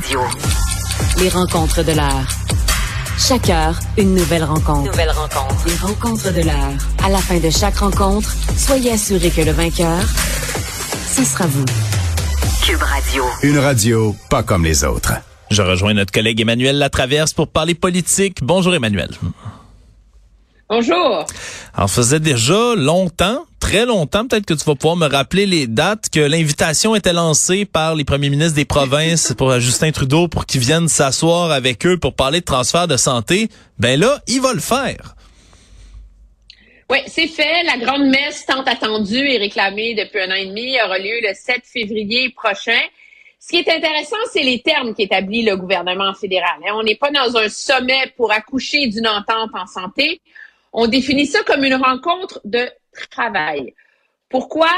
Radio. Les rencontres de l'heure. Chaque heure, une nouvelle rencontre. Nouvelle rencontre. Les rencontres de l'heure. À la fin de chaque rencontre, soyez assurés que le vainqueur, ce sera vous. Cube Radio. Une radio pas comme les autres. Je rejoins notre collègue Emmanuel Latraverse pour parler politique. Bonjour Emmanuel. Bonjour. Alors, faisait déjà longtemps, très longtemps, peut-être que tu vas pouvoir me rappeler les dates, que l'invitation était lancée par les premiers ministres des provinces pour Justin Trudeau pour qu'ils viennent s'asseoir avec eux pour parler de transfert de santé. Ben là, il va le faire. Oui, c'est fait. La grande messe tant attendue et réclamée depuis un an et demi aura lieu le 7 février prochain. Ce qui est intéressant, c'est les termes qu'établit le gouvernement fédéral. Hein. On n'est pas dans un sommet pour accoucher d'une entente en santé. On définit ça comme une rencontre de travail. Pourquoi?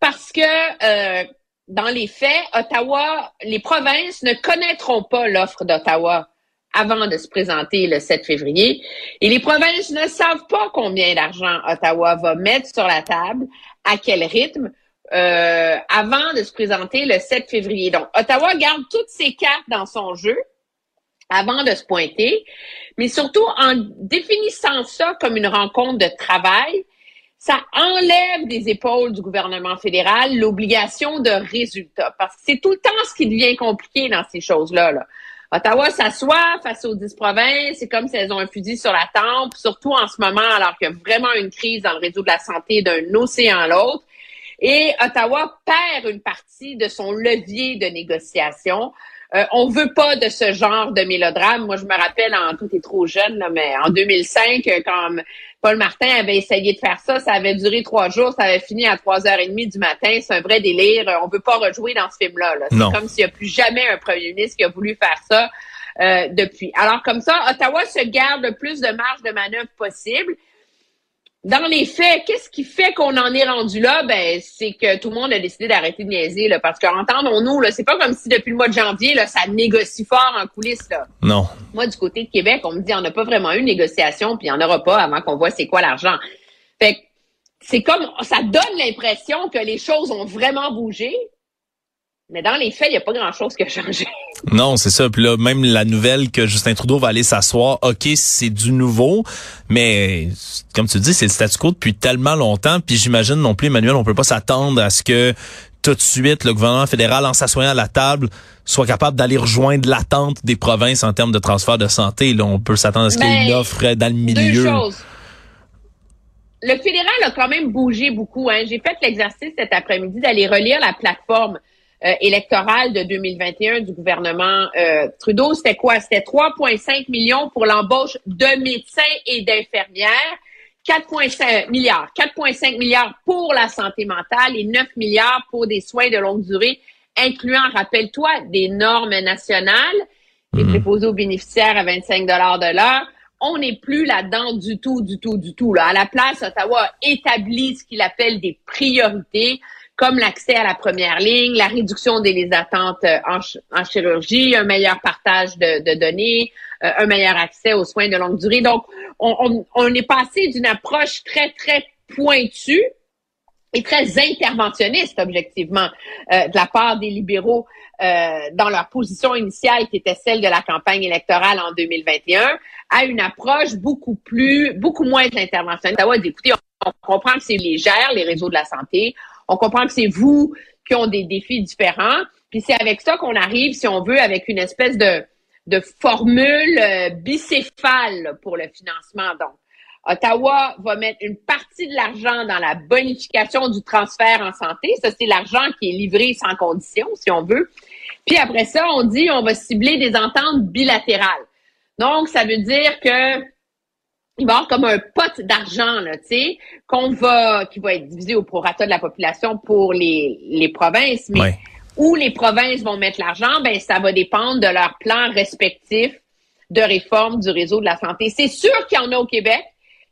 Parce que euh, dans les faits, Ottawa, les provinces ne connaîtront pas l'offre d'Ottawa avant de se présenter le 7 février. Et les provinces ne savent pas combien d'argent Ottawa va mettre sur la table, à quel rythme, euh, avant de se présenter le 7 février. Donc, Ottawa garde toutes ses cartes dans son jeu avant de se pointer, mais surtout en définissant ça comme une rencontre de travail, ça enlève des épaules du gouvernement fédéral l'obligation de résultat. Parce que c'est tout le temps ce qui devient compliqué dans ces choses-là. Là. Ottawa s'assoit face aux dix provinces, c'est comme si elles ont un fusil sur la tempe, surtout en ce moment alors qu'il y a vraiment une crise dans le réseau de la santé d'un océan à l'autre. Et Ottawa perd une partie de son levier de négociation. Euh, on veut pas de ce genre de mélodrame. Moi, je me rappelle, en tout est trop jeune, là, mais en 2005, euh, quand Paul Martin avait essayé de faire ça, ça avait duré trois jours, ça avait fini à trois heures et demie du matin. C'est un vrai délire. Euh, on veut pas rejouer dans ce film-là. C'est comme s'il n'y a plus jamais un premier ministre qui a voulu faire ça euh, depuis. Alors comme ça, Ottawa se garde le plus de marge de manœuvre possible dans les faits, qu'est-ce qui fait qu'on en est rendu là? Ben, c'est que tout le monde a décidé d'arrêter de niaiser, là, parce qu'entendons-nous, là, c'est pas comme si depuis le mois de janvier, là, ça négocie fort en coulisses, là. Non. Moi, du côté de Québec, on me dit, on n'a pas vraiment eu une négociation, puis il n'y en aura pas avant qu'on voit c'est quoi l'argent. Fait que, c'est comme, ça donne l'impression que les choses ont vraiment bougé, mais dans les faits, il n'y a pas grand-chose qui a changé. Non, c'est ça. Puis là, même la nouvelle que Justin Trudeau va aller s'asseoir, OK, c'est du nouveau, mais comme tu dis, c'est le statu quo depuis tellement longtemps. Puis j'imagine non plus, Emmanuel, on peut pas s'attendre à ce que tout de suite, le gouvernement fédéral, en s'assoyant à la table, soit capable d'aller rejoindre l'attente des provinces en termes de transfert de santé. Là, on peut s'attendre à ce qu'il y ait une ben, offre dans le milieu. Deux choses. Le fédéral a quand même bougé beaucoup. Hein. J'ai fait l'exercice cet après-midi d'aller relire la plateforme euh, électorale de 2021 du gouvernement euh, Trudeau, c'était quoi? C'était 3,5 millions pour l'embauche de médecins et d'infirmières. 4,5 milliards. 4,5 milliards pour la santé mentale et 9 milliards pour des soins de longue durée, incluant, rappelle-toi, des normes nationales, les mmh. préposés aux bénéficiaires à 25 de l'heure. On n'est plus là-dedans du tout, du tout, du tout. Là. À la place, Ottawa établit ce qu'il appelle des priorités comme l'accès à la première ligne, la réduction des attentes euh, en, chirurgie, un meilleur partage de, données, euh, un meilleur accès aux soins de longue durée. Donc, on, est passé d'une approche très, très pointue et très interventionniste, objectivement, euh, de la part des libéraux dans leur position initiale qui était celle de la campagne électorale en 2021, à une approche beaucoup plus, beaucoup moins interventionniste. Écoutez, on comprend que c'est légère, les réseaux de la santé. On comprend que c'est vous qui ont des défis différents. Puis c'est avec ça qu'on arrive, si on veut, avec une espèce de, de formule euh, bicéphale pour le financement. Donc, Ottawa va mettre une partie de l'argent dans la bonification du transfert en santé. Ça, c'est l'argent qui est livré sans condition, si on veut. Puis après ça, on dit on va cibler des ententes bilatérales. Donc, ça veut dire que il va y avoir comme un pot d'argent, là, tu sais, qu'on va, qui va être divisé au prorata de la population pour les, les provinces, mais où les provinces vont mettre l'argent, ben, ça va dépendre de leur plan respectif de réforme du réseau de la santé. C'est sûr qu'il y en a au Québec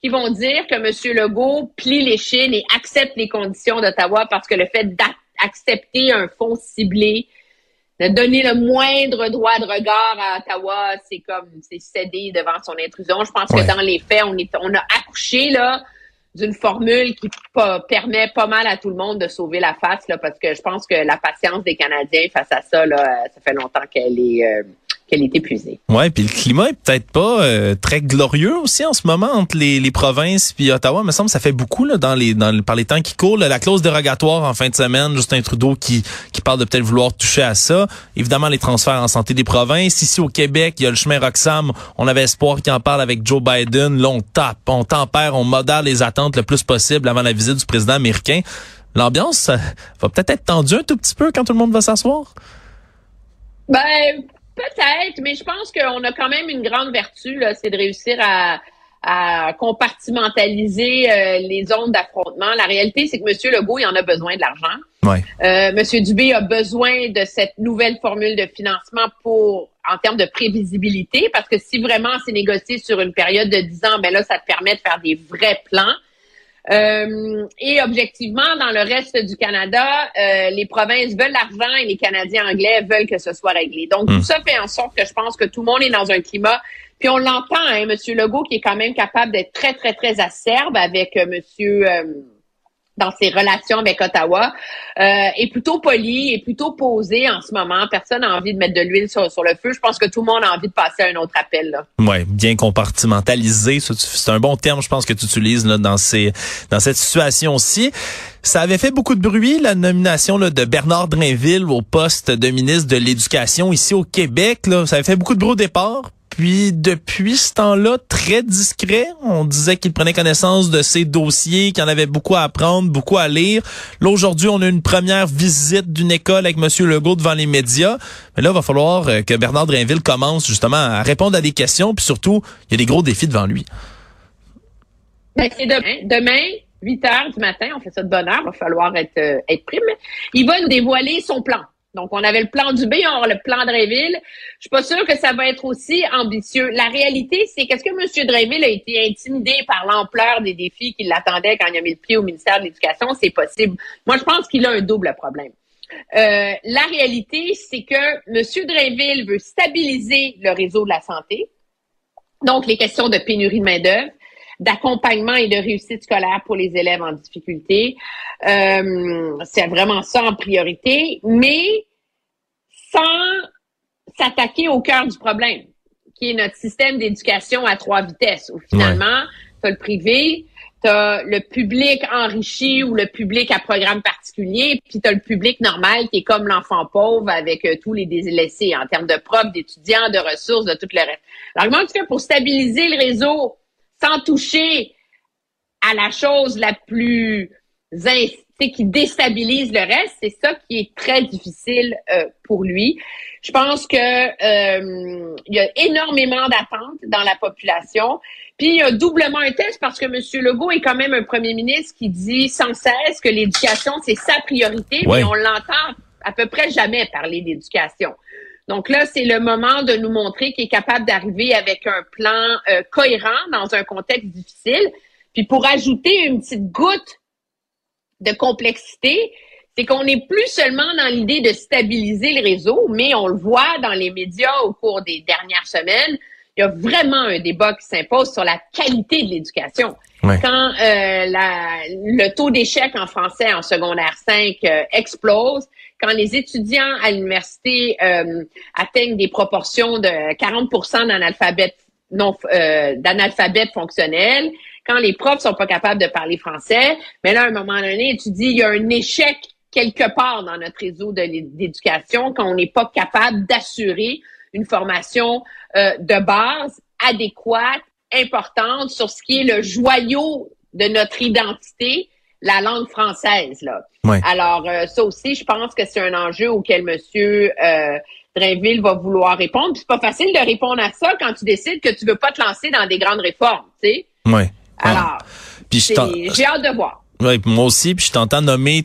qui vont dire que M. Legault plie les chines et accepte les conditions d'Ottawa parce que le fait d'accepter un fonds ciblé de donner le moindre droit de regard à Ottawa, c'est comme c'est cédé devant son intrusion. Je pense que dans les faits, on est on a accouché là d'une formule qui permet pas mal à tout le monde de sauver la face, là, parce que je pense que la patience des Canadiens face à ça, là, ça fait longtemps qu'elle est euh, qu'elle est épuisée. Ouais, puis le climat est peut-être pas euh, très glorieux aussi en ce moment entre les, les provinces puis Ottawa. me semble ça fait beaucoup là dans les dans par les temps qui courent. la clause dérogatoire en fin de semaine, Justin Trudeau qui qui parle de peut-être vouloir toucher à ça. Évidemment les transferts en santé des provinces. Ici au Québec, il y a le chemin Roxham. On avait espoir qu'il en parle avec Joe Biden. Là on tape, on tempère, on modère les attentes le plus possible avant la visite du président américain. L'ambiance va peut-être être tendue un tout petit peu quand tout le monde va s'asseoir? Ben Peut-être, mais je pense qu'on a quand même une grande vertu, c'est de réussir à, compartimentaliser euh, les zones d'affrontement. La réalité, c'est que M. Legault, il en a besoin de l'argent. Ouais. Euh, M. Dubé a besoin de cette nouvelle formule de financement pour en termes de prévisibilité, parce que si vraiment c'est négocié sur une période de 10 ans, ben là, ça te permet de faire des vrais plans. Euh, et objectivement, dans le reste du Canada, euh, les provinces veulent l'argent et les Canadiens anglais veulent que ce soit réglé. Donc, tout hmm. ça fait en sorte que je pense que tout le monde est dans un climat. Puis on l'entend, hein, M. Legault, qui est quand même capable d'être très, très, très acerbe avec euh, Monsieur dans ses relations avec Ottawa, euh, est plutôt poli, est plutôt posé en ce moment. Personne n'a envie de mettre de l'huile sur, le feu. Je pense que tout le monde a envie de passer à un autre appel. Oui, bien compartimentalisé. C'est un bon terme, je pense, que tu utilises là, dans, ces, dans cette situation-ci. Ça avait fait beaucoup de bruit, la nomination là, de Bernard Drinville au poste de ministre de l'Éducation ici au Québec. Là. Ça avait fait beaucoup de bruit au départ. Puis depuis ce temps-là, très discret, on disait qu'il prenait connaissance de ses dossiers, qu'il en avait beaucoup à apprendre, beaucoup à lire. Là, aujourd'hui, on a une première visite d'une école avec M. Legault devant les médias. Mais là, il va falloir euh, que Bernard Drainville commence justement à répondre à des questions. Puis surtout, il y a des gros défis devant lui. Ben, c'est demain. Demain, 8 heures du matin, on fait ça de bonne heure, il va falloir être, euh, être prime. Il va nous dévoiler son plan. Donc, on avait le plan du B, on a le plan de Dreyville. Je suis pas sûre que ça va être aussi ambitieux. La réalité, c'est qu'est-ce que M. Dreyville a été intimidé par l'ampleur des défis qui l'attendaient quand il a mis le pied au ministère de l'Éducation? C'est possible. Moi, je pense qu'il a un double problème. Euh, la réalité, c'est que M. Dreyville veut stabiliser le réseau de la santé. Donc, les questions de pénurie de main-d'œuvre d'accompagnement et de réussite scolaire pour les élèves en difficulté. Euh, c'est vraiment ça en priorité, mais sans s'attaquer au cœur du problème, qui est notre système d'éducation à trois vitesses, où finalement, tu as le privé, tu as le public enrichi ou le public à programme particulier, puis tu as le public normal qui est comme l'enfant pauvre avec euh, tous les délaissés en termes de profs, d'étudiants, de ressources, de tout le reste. L'argument que tu fais pour stabiliser le réseau sans toucher à la chose la plus qui déstabilise le reste, c'est ça qui est très difficile euh, pour lui. Je pense que euh, il y a énormément d'attentes dans la population. Puis il y a doublement un test parce que M. Legault est quand même un premier ministre qui dit sans cesse que l'éducation, c'est sa priorité, mais on l'entend à peu près jamais parler d'éducation. Donc là, c'est le moment de nous montrer qu'il est capable d'arriver avec un plan euh, cohérent dans un contexte difficile. Puis pour ajouter une petite goutte de complexité, c'est qu'on n'est plus seulement dans l'idée de stabiliser le réseau, mais on le voit dans les médias au cours des dernières semaines, il y a vraiment un débat qui s'impose sur la qualité de l'éducation. Quand euh, la, le taux d'échec en français en secondaire 5 euh, explose, quand les étudiants à l'université euh, atteignent des proportions de 40% d'analphabètes non euh, d'analphabètes fonctionnels, quand les profs sont pas capables de parler français, mais là à un moment donné, tu dis il y a un échec quelque part dans notre réseau d'éducation quand on n'est pas capable d'assurer une formation euh, de base adéquate, importante sur ce qui est le joyau de notre identité, la langue française. Là. Alors, euh, ça aussi, je pense que c'est un enjeu auquel Monsieur euh, Drainville va vouloir répondre. Puis c'est pas facile de répondre à ça quand tu décides que tu veux pas te lancer dans des grandes réformes, tu sais. Oui. Alors, j'ai hâte de voir. Oui, moi aussi, puis je t'entends nommer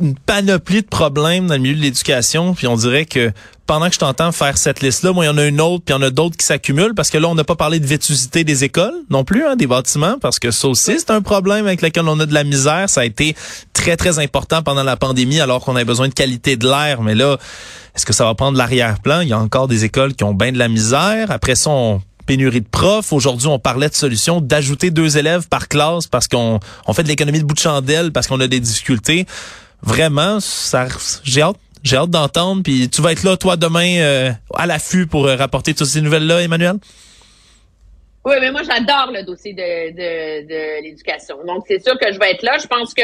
une panoplie de problèmes dans le milieu de l'éducation, puis on dirait que pendant que je t'entends faire cette liste-là, moi, il y en a une autre, puis il y en a d'autres qui s'accumulent, parce que là, on n'a pas parlé de vétusité des écoles non plus, hein, des bâtiments, parce que ça aussi, c'est un problème avec lequel on a de la misère. Ça a été très, très important pendant la pandémie, alors qu'on a besoin de qualité de l'air. Mais là, est-ce que ça va prendre l'arrière-plan? Il y a encore des écoles qui ont bien de la misère. Après ça, on pénurie de profs. Aujourd'hui, on parlait de solutions d'ajouter deux élèves par classe parce qu'on on fait de l'économie de bout de chandelle parce qu'on a des difficultés. Vraiment, ça, j'ai hâte. J'ai hâte d'entendre. Puis tu vas être là, toi, demain, euh, à l'affût pour euh, rapporter toutes ces nouvelles-là, Emmanuel? Oui, mais moi, j'adore le dossier de, de, de l'éducation. Donc, c'est sûr que je vais être là. Je pense que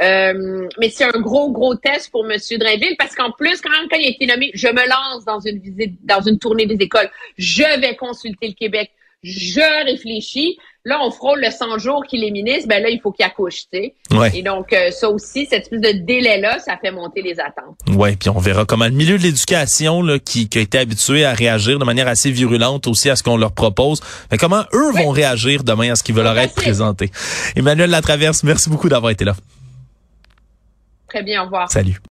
euh, mais c'est un gros, gros test pour M. Drainville parce qu'en plus, quand, quand il a été nommé, je me lance dans une visite, dans une tournée des écoles. Je vais consulter le Québec. Je réfléchis. Là, on frôle le 100 jours qu'il est ministre. Ben là, il faut qu'il accouche, tu sais. Ouais. Et donc, euh, ça aussi, cette espèce de délai-là, ça fait monter les attentes. Ouais, puis on verra comment le milieu de l'éducation là, qui, qui a été habitué à réagir de manière assez virulente aussi à ce qu'on leur propose, mais comment eux vont réagir demain à ce qui va leur être présenté. Emmanuel Latraverse, merci beaucoup d'avoir été là. Très bien, au revoir. Salut.